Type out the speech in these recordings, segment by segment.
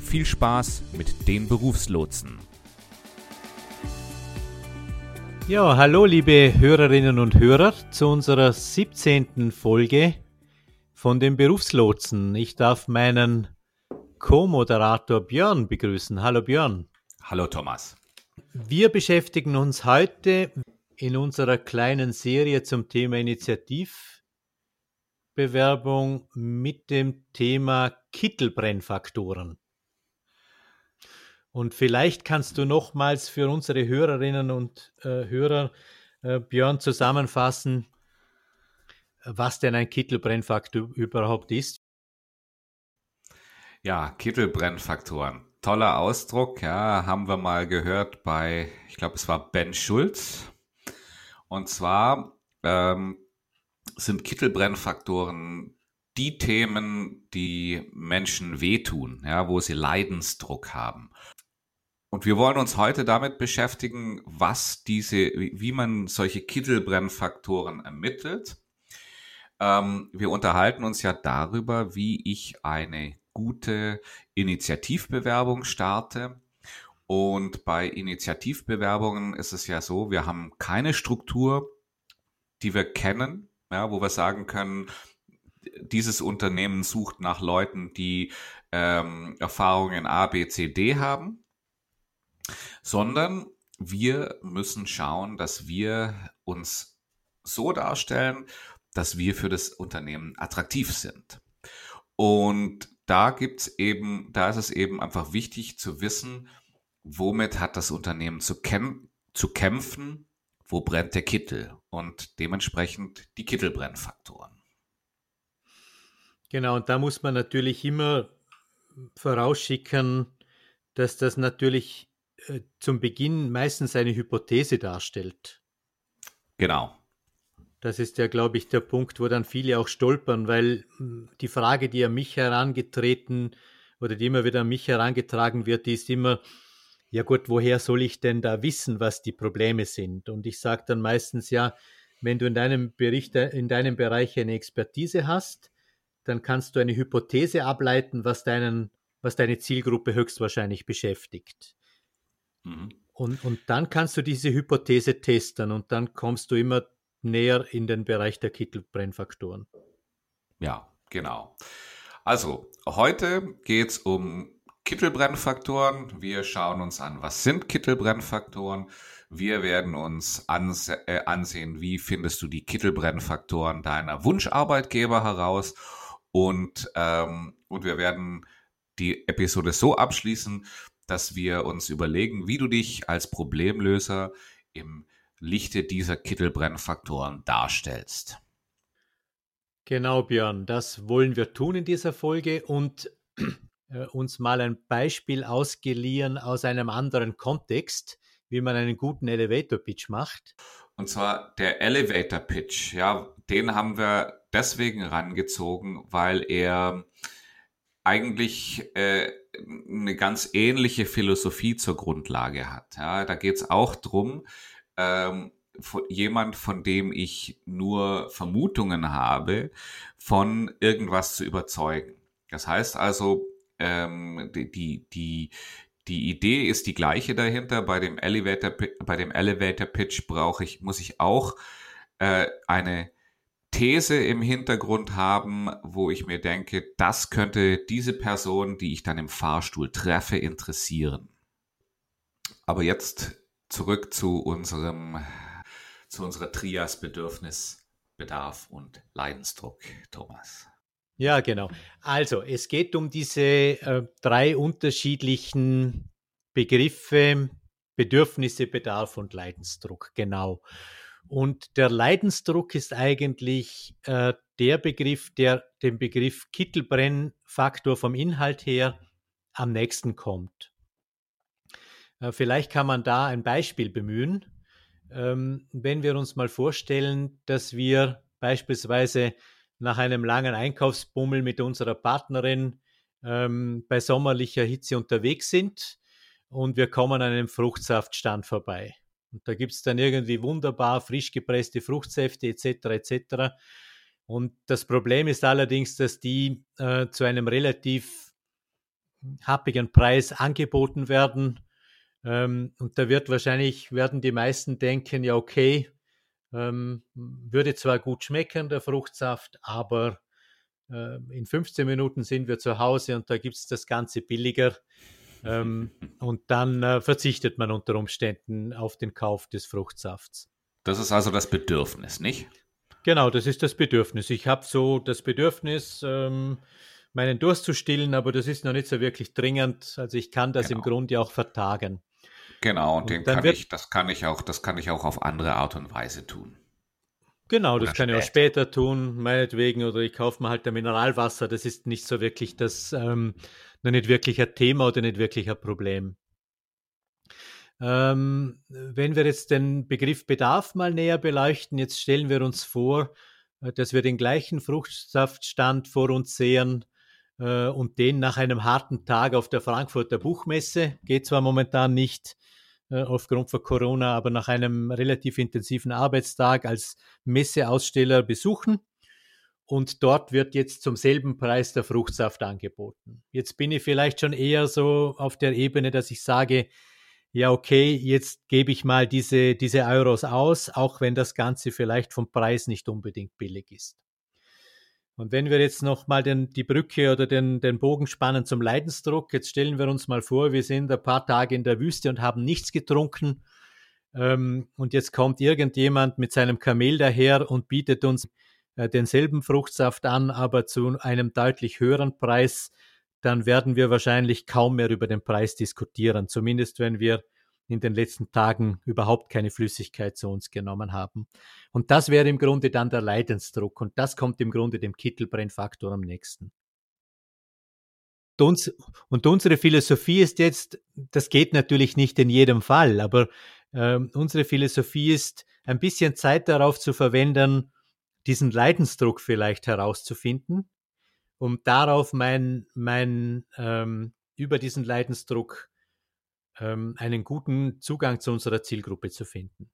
viel Spaß mit den Berufslotsen. Ja, hallo liebe Hörerinnen und Hörer zu unserer 17. Folge von den Berufslotsen. Ich darf meinen Co-Moderator Björn begrüßen. Hallo Björn. Hallo Thomas. Wir beschäftigen uns heute in unserer kleinen Serie zum Thema Initiativbewerbung mit dem Thema Kittelbrennfaktoren. Und vielleicht kannst du nochmals für unsere Hörerinnen und äh, Hörer, äh, Björn, zusammenfassen, was denn ein Kittelbrennfaktor überhaupt ist. Ja, Kittelbrennfaktoren. Toller Ausdruck, ja, haben wir mal gehört bei, ich glaube, es war Ben Schulz. Und zwar ähm, sind Kittelbrennfaktoren die Themen, die Menschen wehtun, ja, wo sie Leidensdruck haben. Und wir wollen uns heute damit beschäftigen, was diese, wie man solche Kittelbrennfaktoren ermittelt. Ähm, wir unterhalten uns ja darüber, wie ich eine gute Initiativbewerbung starte. Und bei Initiativbewerbungen ist es ja so, wir haben keine Struktur, die wir kennen, ja, wo wir sagen können, dieses Unternehmen sucht nach Leuten, die ähm, Erfahrungen A, B, C, D haben sondern wir müssen schauen, dass wir uns so darstellen, dass wir für das Unternehmen attraktiv sind. Und da gibt's eben, da ist es eben einfach wichtig zu wissen, womit hat das Unternehmen zu, kämp zu kämpfen, wo brennt der Kittel und dementsprechend die Kittelbrennfaktoren. Genau, und da muss man natürlich immer vorausschicken, dass das natürlich äh, zum Beginn meistens eine Hypothese darstellt. Genau. Das ist ja, glaube ich, der Punkt, wo dann viele auch stolpern, weil hm, die Frage, die an mich herangetreten oder die immer wieder an mich herangetragen wird, die ist immer, ja gut, woher soll ich denn da wissen, was die Probleme sind? Und ich sage dann meistens, ja, wenn du in deinem Bericht, in deinem Bereich eine Expertise hast, dann kannst du eine Hypothese ableiten, was deinen, was deine Zielgruppe höchstwahrscheinlich beschäftigt. Mhm. Und, und dann kannst du diese Hypothese testen und dann kommst du immer näher in den Bereich der Kittelbrennfaktoren. Ja, genau. Also, heute geht es um Kittelbrennfaktoren. Wir schauen uns an, was sind Kittelbrennfaktoren. Wir werden uns anse äh, ansehen, wie findest du die Kittelbrennfaktoren deiner Wunscharbeitgeber heraus. Und, ähm, und wir werden die Episode so abschließen, dass wir uns überlegen, wie du dich als Problemlöser im Lichte dieser Kittelbrennfaktoren darstellst. Genau, Björn, das wollen wir tun in dieser Folge und äh, uns mal ein Beispiel ausgeliehen aus einem anderen Kontext, wie man einen guten Elevator Pitch macht. Und zwar der Elevator Pitch, ja, den haben wir deswegen rangezogen, weil er eigentlich äh, eine ganz ähnliche Philosophie zur Grundlage hat. Ja, da geht es auch drum, ähm, von, jemand, von dem ich nur Vermutungen habe, von irgendwas zu überzeugen. Das heißt also, ähm, die, die, die, die Idee ist die gleiche dahinter. Bei dem Elevator, bei dem Elevator Pitch brauche ich, muss ich auch äh, eine These im Hintergrund haben, wo ich mir denke, das könnte diese Person, die ich dann im Fahrstuhl treffe, interessieren. Aber jetzt zurück zu unserem, zu unserer Trias Bedürfnis, Bedarf und Leidensdruck, Thomas. Ja, genau. Also, es geht um diese äh, drei unterschiedlichen Begriffe, Bedürfnisse, Bedarf und Leidensdruck, genau. Und der Leidensdruck ist eigentlich äh, der Begriff, der den Begriff Kittelbrennfaktor vom Inhalt her am nächsten kommt. Äh, vielleicht kann man da ein Beispiel bemühen. Ähm, wenn wir uns mal vorstellen, dass wir beispielsweise nach einem langen Einkaufsbummel mit unserer Partnerin ähm, bei sommerlicher Hitze unterwegs sind und wir kommen an einem Fruchtsaftstand vorbei. Und da gibt es dann irgendwie wunderbar frisch gepresste Fruchtsäfte etc. etc. Und das Problem ist allerdings, dass die äh, zu einem relativ happigen Preis angeboten werden. Ähm, und da wird wahrscheinlich, werden die meisten denken, ja okay, ähm, würde zwar gut schmecken, der Fruchtsaft, aber äh, in 15 Minuten sind wir zu Hause und da gibt es das Ganze billiger. Ähm, und dann äh, verzichtet man unter Umständen auf den Kauf des Fruchtsafts. Das ist also das Bedürfnis, nicht? Genau, das ist das Bedürfnis. Ich habe so das Bedürfnis, ähm, meinen Durst zu stillen, aber das ist noch nicht so wirklich dringend. Also ich kann das genau. im Grunde auch vertagen. Genau, und, und den kann ich, das kann ich auch, das kann ich auch auf andere Art und Weise tun. Genau, das kann später. ich auch später tun, meinetwegen, oder ich kaufe mir halt ein Mineralwasser. Das ist nicht so wirklich das, ähm, nicht wirklich ein Thema oder nicht wirklich ein Problem. Ähm, wenn wir jetzt den Begriff Bedarf mal näher beleuchten, jetzt stellen wir uns vor, äh, dass wir den gleichen Fruchtsaftstand vor uns sehen äh, und den nach einem harten Tag auf der Frankfurter Buchmesse, geht zwar momentan nicht aufgrund von Corona, aber nach einem relativ intensiven Arbeitstag als Messeaussteller besuchen. Und dort wird jetzt zum selben Preis der Fruchtsaft angeboten. Jetzt bin ich vielleicht schon eher so auf der Ebene, dass ich sage, ja, okay, jetzt gebe ich mal diese, diese Euros aus, auch wenn das Ganze vielleicht vom Preis nicht unbedingt billig ist. Und wenn wir jetzt nochmal die Brücke oder den, den Bogen spannen zum Leidensdruck, jetzt stellen wir uns mal vor, wir sind ein paar Tage in der Wüste und haben nichts getrunken. Ähm, und jetzt kommt irgendjemand mit seinem Kamel daher und bietet uns äh, denselben Fruchtsaft an, aber zu einem deutlich höheren Preis dann werden wir wahrscheinlich kaum mehr über den Preis diskutieren, zumindest wenn wir in den letzten Tagen überhaupt keine Flüssigkeit zu uns genommen haben. Und das wäre im Grunde dann der Leidensdruck und das kommt im Grunde dem Kittelbrennfaktor am nächsten. Und, uns, und unsere Philosophie ist jetzt, das geht natürlich nicht in jedem Fall, aber äh, unsere Philosophie ist, ein bisschen Zeit darauf zu verwenden, diesen Leidensdruck vielleicht herauszufinden um darauf mein, mein ähm, über diesen Leidensdruck ähm, einen guten Zugang zu unserer Zielgruppe zu finden.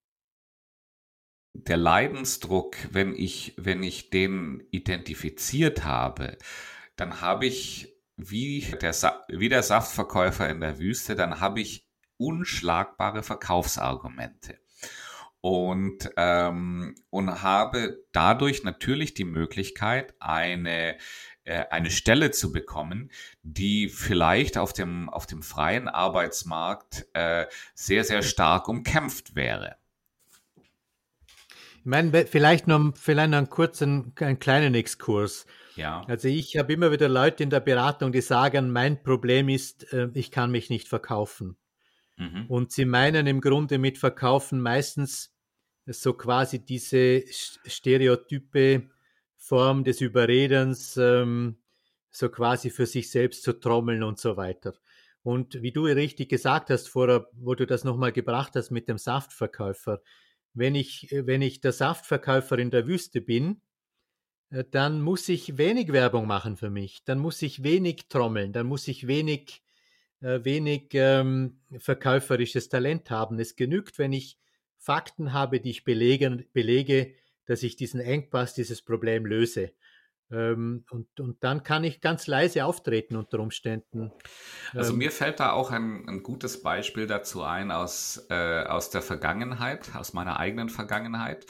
Der Leidensdruck, wenn ich, wenn ich den identifiziert habe, dann habe ich wie der, wie der Saftverkäufer in der Wüste, dann habe ich unschlagbare Verkaufsargumente und, ähm, und habe dadurch natürlich die Möglichkeit, eine eine Stelle zu bekommen, die vielleicht auf dem, auf dem freien Arbeitsmarkt äh, sehr, sehr stark umkämpft wäre. Ich meine, vielleicht noch, vielleicht noch einen kurzen, einen kleinen Exkurs. Ja. Also ich habe immer wieder Leute in der Beratung, die sagen, mein Problem ist, äh, ich kann mich nicht verkaufen. Mhm. Und sie meinen im Grunde mit Verkaufen meistens so quasi diese Stereotype, Form des Überredens ähm, so quasi für sich selbst zu trommeln und so weiter. Und wie du richtig gesagt hast, vorher, wo du das nochmal gebracht hast mit dem Saftverkäufer, wenn ich, wenn ich der Saftverkäufer in der Wüste bin, äh, dann muss ich wenig Werbung machen für mich, dann muss ich wenig trommeln, dann muss ich wenig, äh, wenig ähm, verkäuferisches Talent haben. Es genügt, wenn ich Fakten habe, die ich belege, belege dass ich diesen Engpass, dieses Problem löse. Ähm, und, und dann kann ich ganz leise auftreten unter Umständen. Also ähm, mir fällt da auch ein, ein gutes Beispiel dazu ein aus, äh, aus der Vergangenheit, aus meiner eigenen Vergangenheit.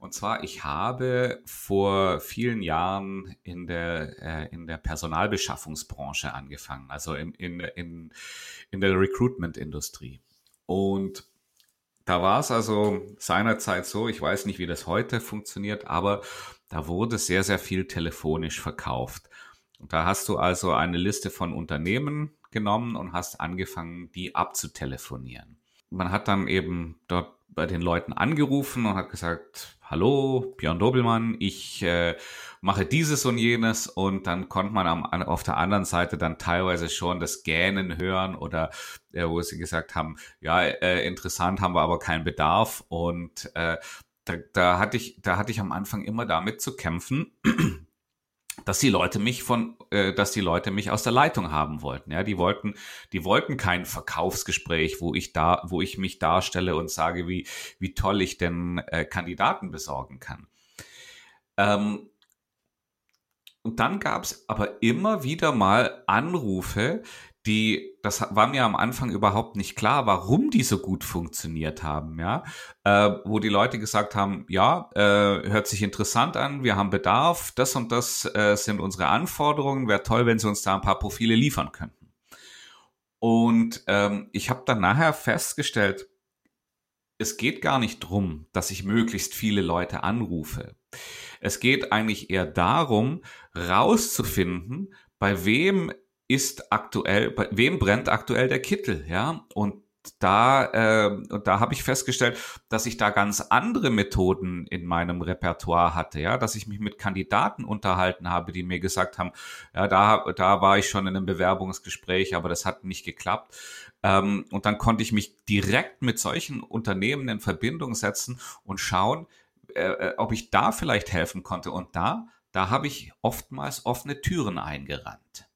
Und zwar, ich habe vor vielen Jahren in der, äh, in der Personalbeschaffungsbranche angefangen, also in, in, in, in der Recruitment-Industrie. Und da war es also seinerzeit so, ich weiß nicht, wie das heute funktioniert, aber da wurde sehr, sehr viel telefonisch verkauft. Und da hast du also eine Liste von Unternehmen genommen und hast angefangen, die abzutelefonieren. Man hat dann eben dort bei den Leuten angerufen und hat gesagt, hallo, Björn Dobelmann, ich äh, mache dieses und jenes. Und dann konnte man am, auf der anderen Seite dann teilweise schon das Gähnen hören oder äh, wo sie gesagt haben, ja, äh, interessant, haben wir aber keinen Bedarf. Und äh, da, da hatte ich, da hatte ich am Anfang immer damit zu kämpfen, dass die Leute mich von, äh, dass die Leute mich aus der Leitung haben wollten. Ja, die wollten, die wollten kein Verkaufsgespräch, wo ich da, wo ich mich darstelle und sage, wie wie toll ich denn äh, Kandidaten besorgen kann. Ähm, und dann gab es aber immer wieder mal Anrufe, die, das war mir am Anfang überhaupt nicht klar, warum die so gut funktioniert haben, ja, äh, wo die Leute gesagt haben, ja, äh, hört sich interessant an, wir haben Bedarf, das und das äh, sind unsere Anforderungen, wäre toll, wenn sie uns da ein paar Profile liefern könnten. Und ähm, ich habe dann nachher festgestellt, es geht gar nicht drum, dass ich möglichst viele Leute anrufe. Es geht eigentlich eher darum, rauszufinden, bei wem ist aktuell, bei wem brennt aktuell der Kittel, ja? Und da, äh, und da habe ich festgestellt, dass ich da ganz andere Methoden in meinem Repertoire hatte, ja, dass ich mich mit Kandidaten unterhalten habe, die mir gesagt haben, ja, da, da war ich schon in einem Bewerbungsgespräch, aber das hat nicht geklappt. Ähm, und dann konnte ich mich direkt mit solchen Unternehmen in Verbindung setzen und schauen, äh, äh ob ich da vielleicht helfen konnte. Und da, da habe ich oftmals offene Türen eingerannt.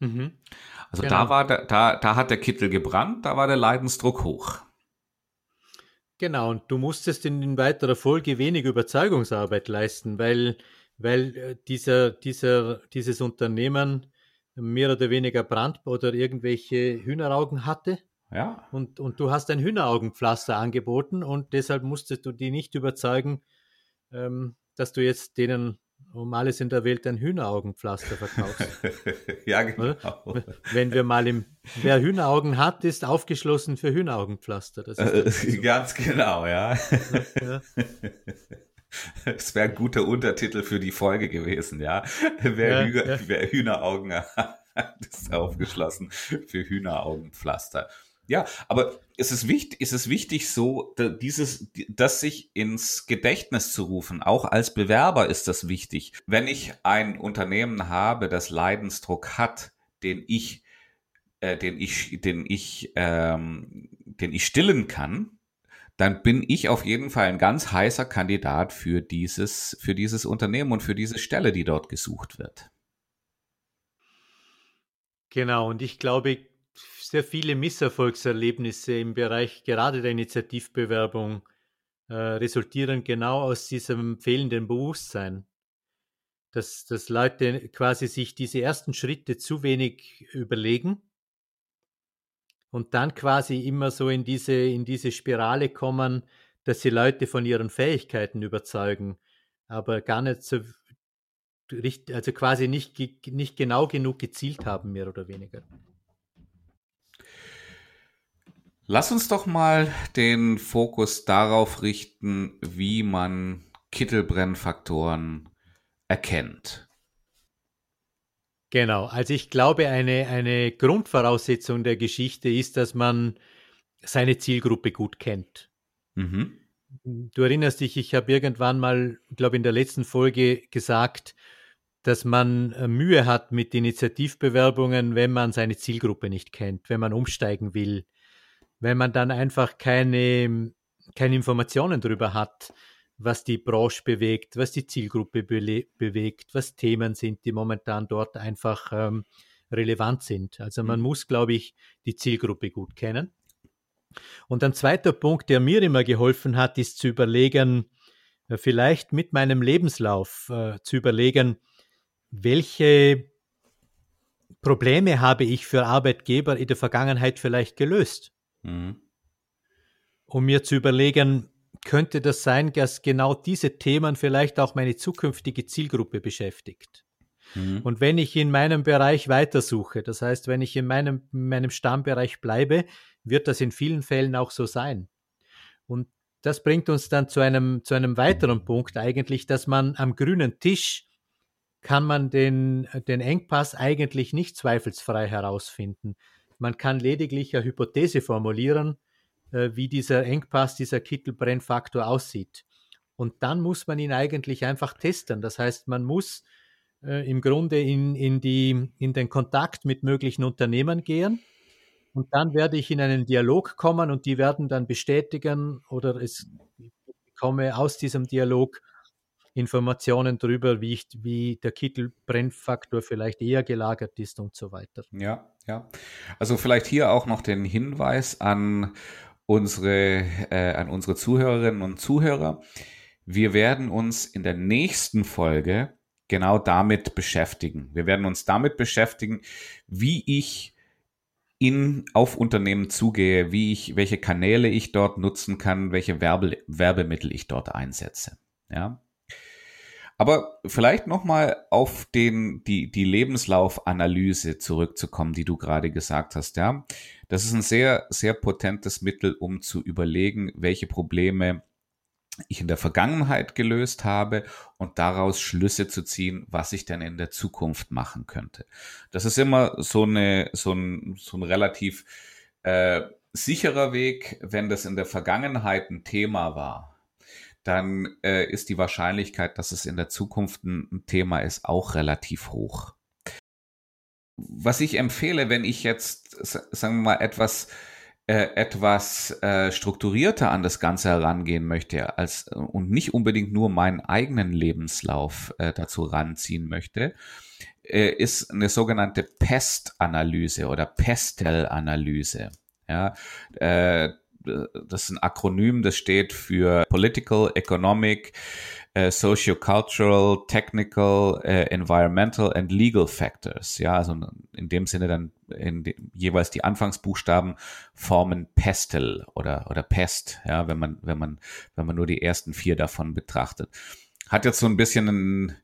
Mhm. Also genau. da war der, da, da hat der Kittel gebrannt, da war der Leidensdruck hoch. Genau, und du musstest in weiterer Folge wenig Überzeugungsarbeit leisten, weil, weil äh, dieser, dieser, dieses Unternehmen mehr oder weniger Brand oder irgendwelche Hühneraugen hatte. Ja. Und, und du hast ein Hühneraugenpflaster angeboten und deshalb musstest du die nicht überzeugen, ähm, dass du jetzt denen um alles in der Welt ein Hühneraugenpflaster verkaufst. ja, genau. Wenn wir mal im, wer Hühneraugen hat, ist aufgeschlossen für Hühneraugenpflaster. Das ist so. Ganz genau, ja. ja. Das wäre ein guter Untertitel für die Folge gewesen, ja. Wer, ja, Hühner, ja. wer Hühneraugen hat, ist aufgeschlossen für Hühneraugenpflaster. Ja, aber es ist wichtig, es ist wichtig, so dieses, das sich ins Gedächtnis zu rufen. Auch als Bewerber ist das wichtig. Wenn ich ein Unternehmen habe, das Leidensdruck hat, den ich, äh, den ich, den ich, ähm, den ich stillen kann, dann bin ich auf jeden Fall ein ganz heißer Kandidat für dieses, für dieses Unternehmen und für diese Stelle, die dort gesucht wird. Genau, und ich glaube, sehr viele Misserfolgserlebnisse im Bereich gerade der Initiativbewerbung äh, resultieren genau aus diesem fehlenden Bewusstsein. Dass, dass Leute quasi sich diese ersten Schritte zu wenig überlegen und dann quasi immer so in diese, in diese Spirale kommen, dass sie Leute von ihren Fähigkeiten überzeugen, aber gar nicht so, also quasi nicht, nicht genau genug gezielt haben, mehr oder weniger. Lass uns doch mal den Fokus darauf richten, wie man Kittelbrennfaktoren erkennt. Genau, also ich glaube, eine, eine Grundvoraussetzung der Geschichte ist, dass man seine Zielgruppe gut kennt. Mhm. Du erinnerst dich, ich habe irgendwann mal, glaube in der letzten Folge gesagt, dass man äh, Mühe hat mit Initiativbewerbungen, wenn man seine Zielgruppe nicht kennt, wenn man umsteigen will wenn man dann einfach keine, keine Informationen darüber hat, was die Branche bewegt, was die Zielgruppe be bewegt, was Themen sind, die momentan dort einfach ähm, relevant sind. Also man mhm. muss, glaube ich, die Zielgruppe gut kennen. Und ein zweiter Punkt, der mir immer geholfen hat, ist zu überlegen, äh, vielleicht mit meinem Lebenslauf äh, zu überlegen, welche Probleme habe ich für Arbeitgeber in der Vergangenheit vielleicht gelöst? Mhm. Um mir zu überlegen, könnte das sein, dass genau diese Themen vielleicht auch meine zukünftige Zielgruppe beschäftigt. Mhm. Und wenn ich in meinem Bereich weitersuche, das heißt, wenn ich in meinem, in meinem Stammbereich bleibe, wird das in vielen Fällen auch so sein. Und das bringt uns dann zu einem, zu einem weiteren Punkt eigentlich, dass man am grünen Tisch kann man den, den Engpass eigentlich nicht zweifelsfrei herausfinden. Man kann lediglich eine Hypothese formulieren, äh, wie dieser Engpass, dieser Kittelbrennfaktor aussieht. Und dann muss man ihn eigentlich einfach testen. Das heißt, man muss äh, im Grunde in, in, die, in den Kontakt mit möglichen Unternehmen gehen. Und dann werde ich in einen Dialog kommen und die werden dann bestätigen oder es komme aus diesem Dialog Informationen darüber, wie, ich, wie der Kittelbrennfaktor vielleicht eher gelagert ist und so weiter. Ja, ja. Also vielleicht hier auch noch den Hinweis an unsere, äh, an unsere Zuhörerinnen und Zuhörer. Wir werden uns in der nächsten Folge genau damit beschäftigen. Wir werden uns damit beschäftigen, wie ich in, auf Unternehmen zugehe, wie ich, welche Kanäle ich dort nutzen kann, welche Werbe, Werbemittel ich dort einsetze. Ja. Aber vielleicht nochmal auf den, die, die Lebenslaufanalyse zurückzukommen, die du gerade gesagt hast, ja. Das ist ein sehr, sehr potentes Mittel, um zu überlegen, welche Probleme ich in der Vergangenheit gelöst habe und daraus Schlüsse zu ziehen, was ich denn in der Zukunft machen könnte. Das ist immer so eine so ein, so ein relativ äh, sicherer Weg, wenn das in der Vergangenheit ein Thema war. Dann äh, ist die Wahrscheinlichkeit, dass es in der Zukunft ein, Thema ist, auch relativ hoch. Was ich empfehle, wenn ich jetzt, sagen wir mal, etwas äh, etwas äh, strukturierter an das Ganze herangehen möchte als äh, und nicht unbedingt nur meinen eigenen Lebenslauf äh, dazu ranziehen möchte, äh, ist eine sogenannte Pest-Analyse oder Pestel-Analyse. Ja, äh, das ist ein Akronym, das steht für Political, Economic, äh, Socio-Cultural, Technical, äh, Environmental and Legal Factors. Ja, also in dem Sinne dann de, jeweils die Anfangsbuchstaben formen Pestel oder, oder Pest, ja, wenn man, wenn man, wenn man nur die ersten vier davon betrachtet hat jetzt so ein bisschen ein,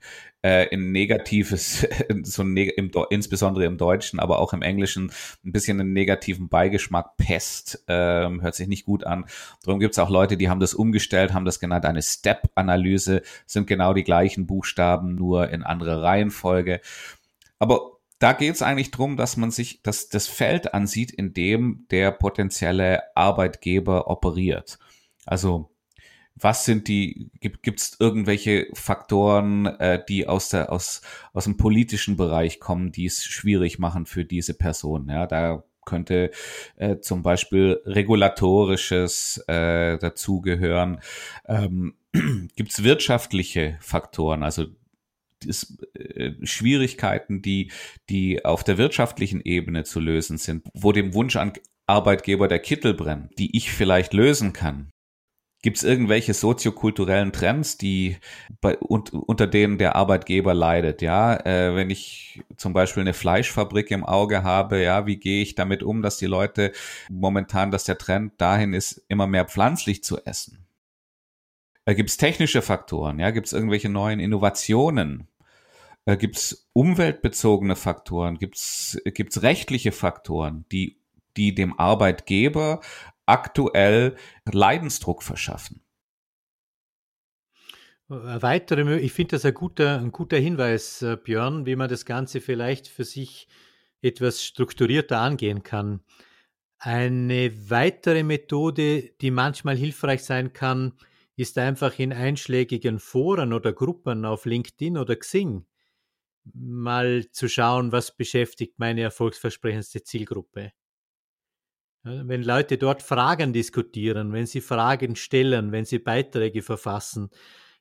äh, ein negatives, so ein neg im, insbesondere im Deutschen, aber auch im Englischen ein bisschen einen negativen Beigeschmack. Pest ähm, hört sich nicht gut an. Darum gibt es auch Leute, die haben das umgestellt, haben das genannt eine Step-Analyse, sind genau die gleichen Buchstaben, nur in anderer Reihenfolge. Aber da geht es eigentlich drum, dass man sich das, das Feld ansieht, in dem der potenzielle Arbeitgeber operiert. Also was sind die, gibt es irgendwelche Faktoren, äh, die aus, der, aus, aus dem politischen Bereich kommen, die es schwierig machen für diese Person? Ja, da könnte äh, zum Beispiel regulatorisches äh, dazugehören. Ähm, gibt es wirtschaftliche Faktoren, also ist, äh, Schwierigkeiten, die, die auf der wirtschaftlichen Ebene zu lösen sind, wo dem Wunsch an Arbeitgeber der Kittel brennt, die ich vielleicht lösen kann. Gibt es irgendwelche soziokulturellen Trends, die bei, und, unter denen der Arbeitgeber leidet? Ja, äh, wenn ich zum Beispiel eine Fleischfabrik im Auge habe, ja, wie gehe ich damit um, dass die Leute momentan, dass der Trend dahin ist, immer mehr pflanzlich zu essen? Äh, Gibt es technische Faktoren? Ja, gibt es irgendwelche neuen Innovationen? Äh, gibt es umweltbezogene Faktoren? Gibt es rechtliche Faktoren, die die dem Arbeitgeber aktuell Leidensdruck verschaffen. Weitere, ich finde das ein guter, ein guter Hinweis, äh, Björn, wie man das Ganze vielleicht für sich etwas strukturierter angehen kann. Eine weitere Methode, die manchmal hilfreich sein kann, ist einfach in einschlägigen Foren oder Gruppen auf LinkedIn oder Xing mal zu schauen, was beschäftigt meine erfolgsversprechendste Zielgruppe. Wenn Leute dort Fragen diskutieren, wenn sie Fragen stellen, wenn sie Beiträge verfassen,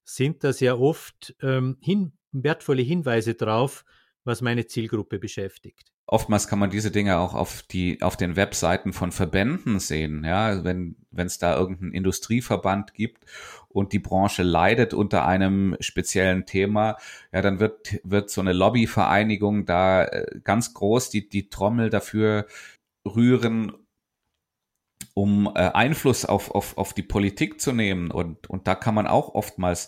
sind das ja oft ähm, hin, wertvolle Hinweise darauf, was meine Zielgruppe beschäftigt. Oftmals kann man diese Dinge auch auf die auf den Webseiten von Verbänden sehen, ja, wenn wenn es da irgendeinen Industrieverband gibt und die Branche leidet unter einem speziellen Thema, ja, dann wird wird so eine Lobbyvereinigung da äh, ganz groß die die Trommel dafür rühren, um äh, Einfluss auf, auf, auf die Politik zu nehmen. Und, und da kann man auch oftmals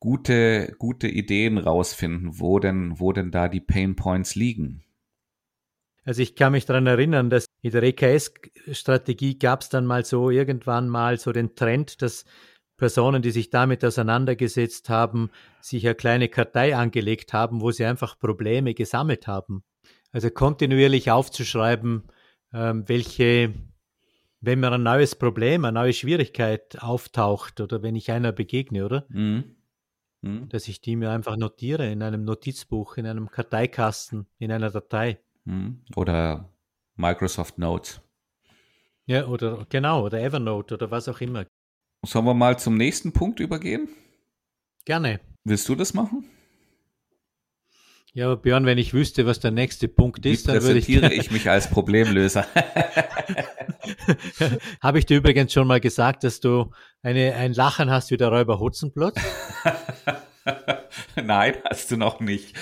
gute, gute Ideen rausfinden, wo denn, wo denn da die Pain Points liegen. Also ich kann mich daran erinnern, dass in der EKS-Strategie gab es dann mal so irgendwann mal so den Trend, dass Personen, die sich damit auseinandergesetzt haben, sich eine kleine Kartei angelegt haben, wo sie einfach Probleme gesammelt haben. Also kontinuierlich aufzuschreiben, ähm, welche wenn mir ein neues Problem, eine neue Schwierigkeit auftaucht oder wenn ich einer begegne, oder? Mhm. Mhm. Dass ich die mir einfach notiere in einem Notizbuch, in einem Karteikasten, in einer Datei. Mhm. Oder Microsoft Notes. Ja, oder genau, oder Evernote oder was auch immer. Sollen wir mal zum nächsten Punkt übergehen? Gerne. Willst du das machen? Ja, aber Björn, wenn ich wüsste, was der nächste Punkt ist, Wie dann würde ich. ich mich als Problemlöser. Habe ich dir übrigens schon mal gesagt, dass du eine, ein Lachen hast wie der Räuber Hotzenplotz? Nein, hast du noch nicht.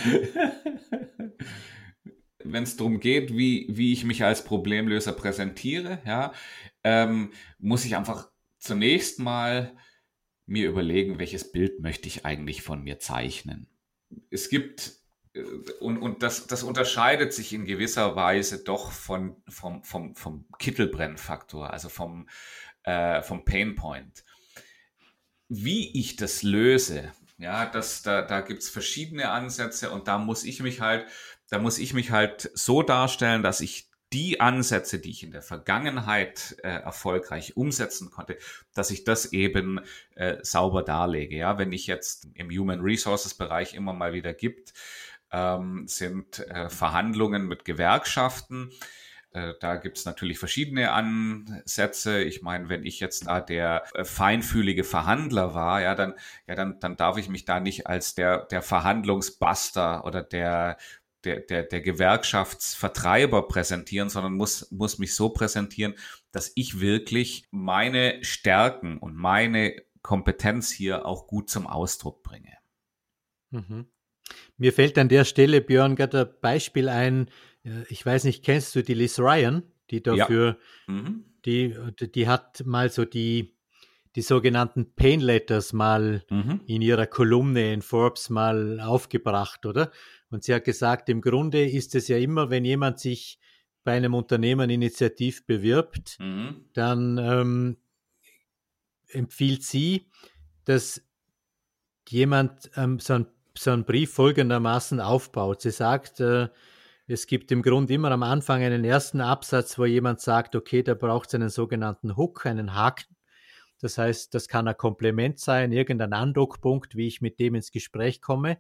Wenn es darum geht, wie, wie ich mich als Problemlöser präsentiere, ja, ähm, muss ich einfach zunächst mal mir überlegen, welches Bild möchte ich eigentlich von mir zeichnen. Es gibt und, und das, das unterscheidet sich in gewisser Weise doch von, vom, vom, vom Kittelbrennfaktor, also vom, äh, vom Painpoint. Wie ich das löse, ja, das, da, da gibt es verschiedene Ansätze und da muss ich mich halt, da muss ich mich halt so darstellen, dass ich die Ansätze, die ich in der Vergangenheit äh, erfolgreich umsetzen konnte, dass ich das eben äh, sauber darlege. Ja, wenn ich jetzt im Human Resources Bereich immer mal wieder gibt, ähm, sind äh, Verhandlungen mit Gewerkschaften. Äh, da gibt's natürlich verschiedene Ansätze. Ich meine, wenn ich jetzt da der äh, feinfühlige Verhandler war, ja, dann, ja, dann, dann darf ich mich da nicht als der, der Verhandlungsbuster oder der, der, der, der Gewerkschaftsvertreiber präsentieren, sondern muss, muss mich so präsentieren, dass ich wirklich meine Stärken und meine Kompetenz hier auch gut zum Ausdruck bringe. Mhm. Mir fällt an der Stelle, Björn, gerade ein Beispiel ein. Äh, ich weiß nicht, kennst du die Liz Ryan, die dafür, ja. mhm. die, die hat mal so die, die sogenannten Pain Letters mal mhm. in ihrer Kolumne in Forbes mal aufgebracht, oder? Und sie hat gesagt, im Grunde ist es ja immer, wenn jemand sich bei einem Unternehmen initiativ bewirbt, mhm. dann ähm, empfiehlt sie, dass jemand ähm, so ein so einen Brief folgendermaßen aufbaut. Sie sagt, äh, es gibt im Grunde immer am Anfang einen ersten Absatz, wo jemand sagt, okay, da braucht es einen sogenannten Hook, einen Haken. Das heißt, das kann ein Komplement sein, irgendein Andockpunkt, wie ich mit dem ins Gespräch komme.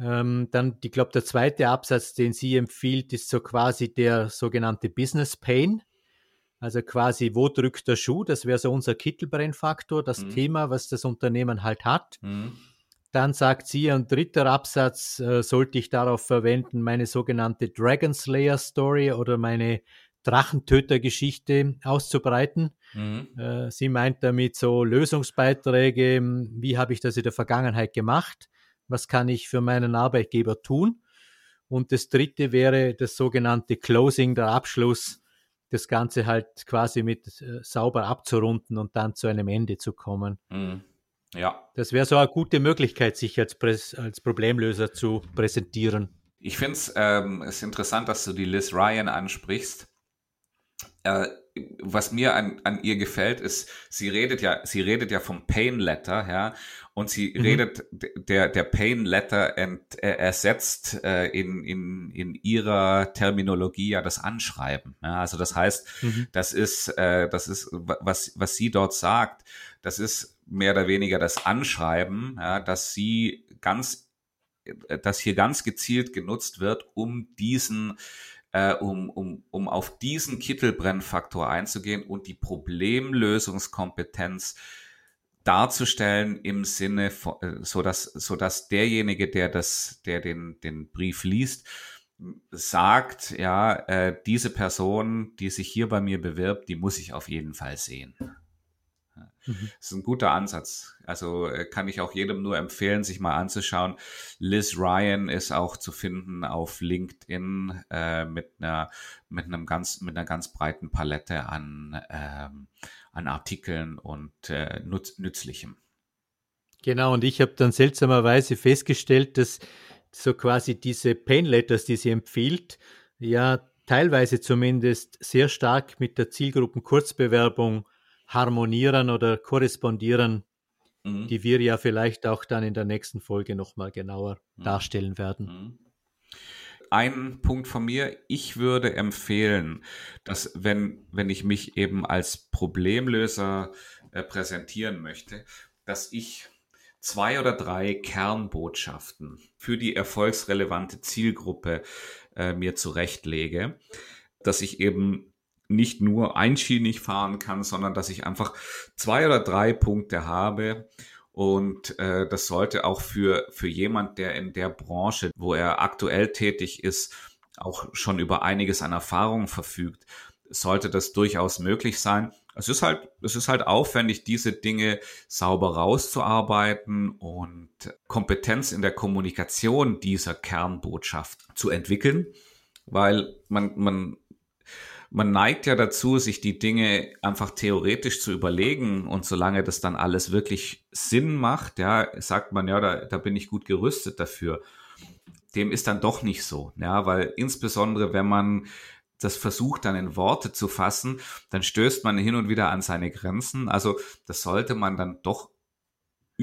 Ähm, dann, ich glaube, der zweite Absatz, den sie empfiehlt, ist so quasi der sogenannte Business Pain. Also quasi, wo drückt der Schuh? Das wäre so unser Kittelbrennfaktor, das mhm. Thema, was das Unternehmen halt hat. Mhm. Dann sagt sie, ein dritter Absatz äh, sollte ich darauf verwenden, meine sogenannte Dragon Slayer Story oder meine Drachentöter-Geschichte auszubreiten. Mhm. Äh, sie meint damit so Lösungsbeiträge, hm, wie habe ich das in der Vergangenheit gemacht, was kann ich für meinen Arbeitgeber tun. Und das dritte wäre das sogenannte Closing, der Abschluss, das Ganze halt quasi mit äh, sauber abzurunden und dann zu einem Ende zu kommen. Mhm. Ja. Das wäre so eine gute Möglichkeit, sich als, Präs als Problemlöser zu präsentieren. Ich finde ähm, es interessant, dass du die Liz Ryan ansprichst. Äh, was mir an, an ihr gefällt, ist, sie redet ja, sie redet ja vom Pain Letter, ja, und sie mhm. redet, der, der Pain Letter ent, äh, ersetzt äh, in, in, in ihrer Terminologie ja das Anschreiben. Ja, also das heißt, mhm. das ist, äh, das ist, was, was sie dort sagt, das ist mehr oder weniger das Anschreiben, ja, dass sie ganz, dass hier ganz gezielt genutzt wird, um diesen äh, um, um, um auf diesen Kittelbrennfaktor einzugehen und die Problemlösungskompetenz darzustellen im Sinne äh, so dass, so dass derjenige, der das, der den, den Brief liest, sagt, ja, äh, diese Person, die sich hier bei mir bewirbt, die muss ich auf jeden Fall sehen. Mhm. Das ist ein guter Ansatz. Also äh, kann ich auch jedem nur empfehlen, sich mal anzuschauen. Liz Ryan ist auch zu finden auf LinkedIn äh, mit einer mit einem ganz mit einer ganz breiten Palette an ähm, an Artikeln und äh, nutz, nützlichem. Genau. Und ich habe dann seltsamerweise festgestellt, dass so quasi diese Pain Letters, die sie empfiehlt, ja teilweise zumindest sehr stark mit der Zielgruppen Kurzbewerbung harmonieren oder korrespondieren, mhm. die wir ja vielleicht auch dann in der nächsten Folge nochmal genauer mhm. darstellen werden. Mhm. ein Punkt von mir. Ich würde empfehlen, dass wenn, wenn ich mich eben als Problemlöser äh, präsentieren möchte, dass ich zwei oder drei Kernbotschaften für die erfolgsrelevante Zielgruppe äh, mir zurechtlege, dass ich eben nicht nur einschienig fahren kann, sondern dass ich einfach zwei oder drei Punkte habe und äh, das sollte auch für, für jemand, der in der Branche, wo er aktuell tätig ist, auch schon über einiges an Erfahrung verfügt, sollte das durchaus möglich sein. Es ist halt, es ist halt aufwendig, diese Dinge sauber rauszuarbeiten und Kompetenz in der Kommunikation dieser Kernbotschaft zu entwickeln, weil man, man man neigt ja dazu, sich die Dinge einfach theoretisch zu überlegen und solange das dann alles wirklich Sinn macht, ja, sagt man ja, da, da bin ich gut gerüstet dafür. Dem ist dann doch nicht so, ja, weil insbesondere wenn man das versucht dann in Worte zu fassen, dann stößt man hin und wieder an seine Grenzen. Also das sollte man dann doch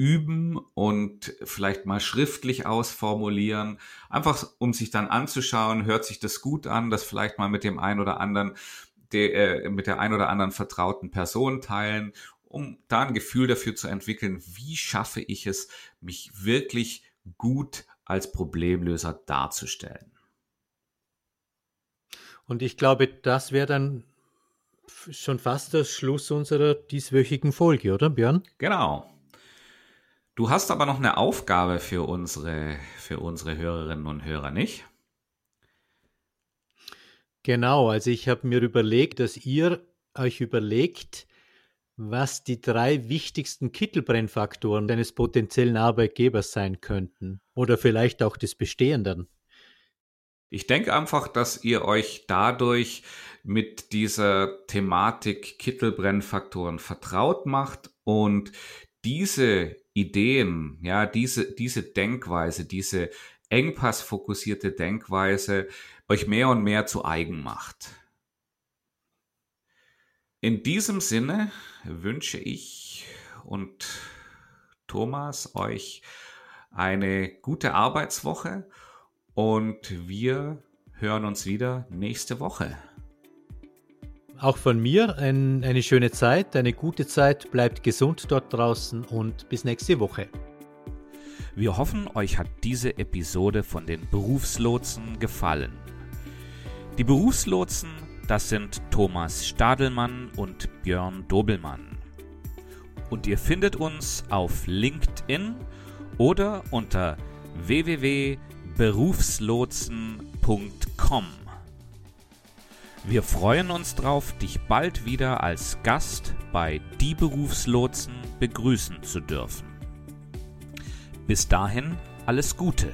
üben und vielleicht mal schriftlich ausformulieren, einfach um sich dann anzuschauen, hört sich das gut an, das vielleicht mal mit dem ein oder anderen, der, äh, mit der ein oder anderen vertrauten Person teilen, um da ein Gefühl dafür zu entwickeln, wie schaffe ich es, mich wirklich gut als Problemlöser darzustellen. Und ich glaube, das wäre dann schon fast der Schluss unserer dieswöchigen Folge, oder Björn? Genau. Du hast aber noch eine Aufgabe für unsere, für unsere Hörerinnen und Hörer, nicht? Genau, also ich habe mir überlegt, dass ihr euch überlegt, was die drei wichtigsten Kittelbrennfaktoren deines potenziellen Arbeitgebers sein könnten oder vielleicht auch des bestehenden. Ich denke einfach, dass ihr euch dadurch mit dieser Thematik Kittelbrennfaktoren vertraut macht und diese Ideen, ja, diese, diese Denkweise, diese engpassfokussierte Denkweise euch mehr und mehr zu eigen macht. In diesem Sinne wünsche ich und Thomas euch eine gute Arbeitswoche und wir hören uns wieder nächste Woche. Auch von mir ein, eine schöne Zeit, eine gute Zeit, bleibt gesund dort draußen und bis nächste Woche. Wir hoffen, euch hat diese Episode von den Berufslotsen gefallen. Die Berufslotsen, das sind Thomas Stadelmann und Björn Dobelmann. Und ihr findet uns auf LinkedIn oder unter www.berufslotsen.com. Wir freuen uns darauf, dich bald wieder als Gast bei Die Berufslotsen begrüßen zu dürfen. Bis dahin alles Gute.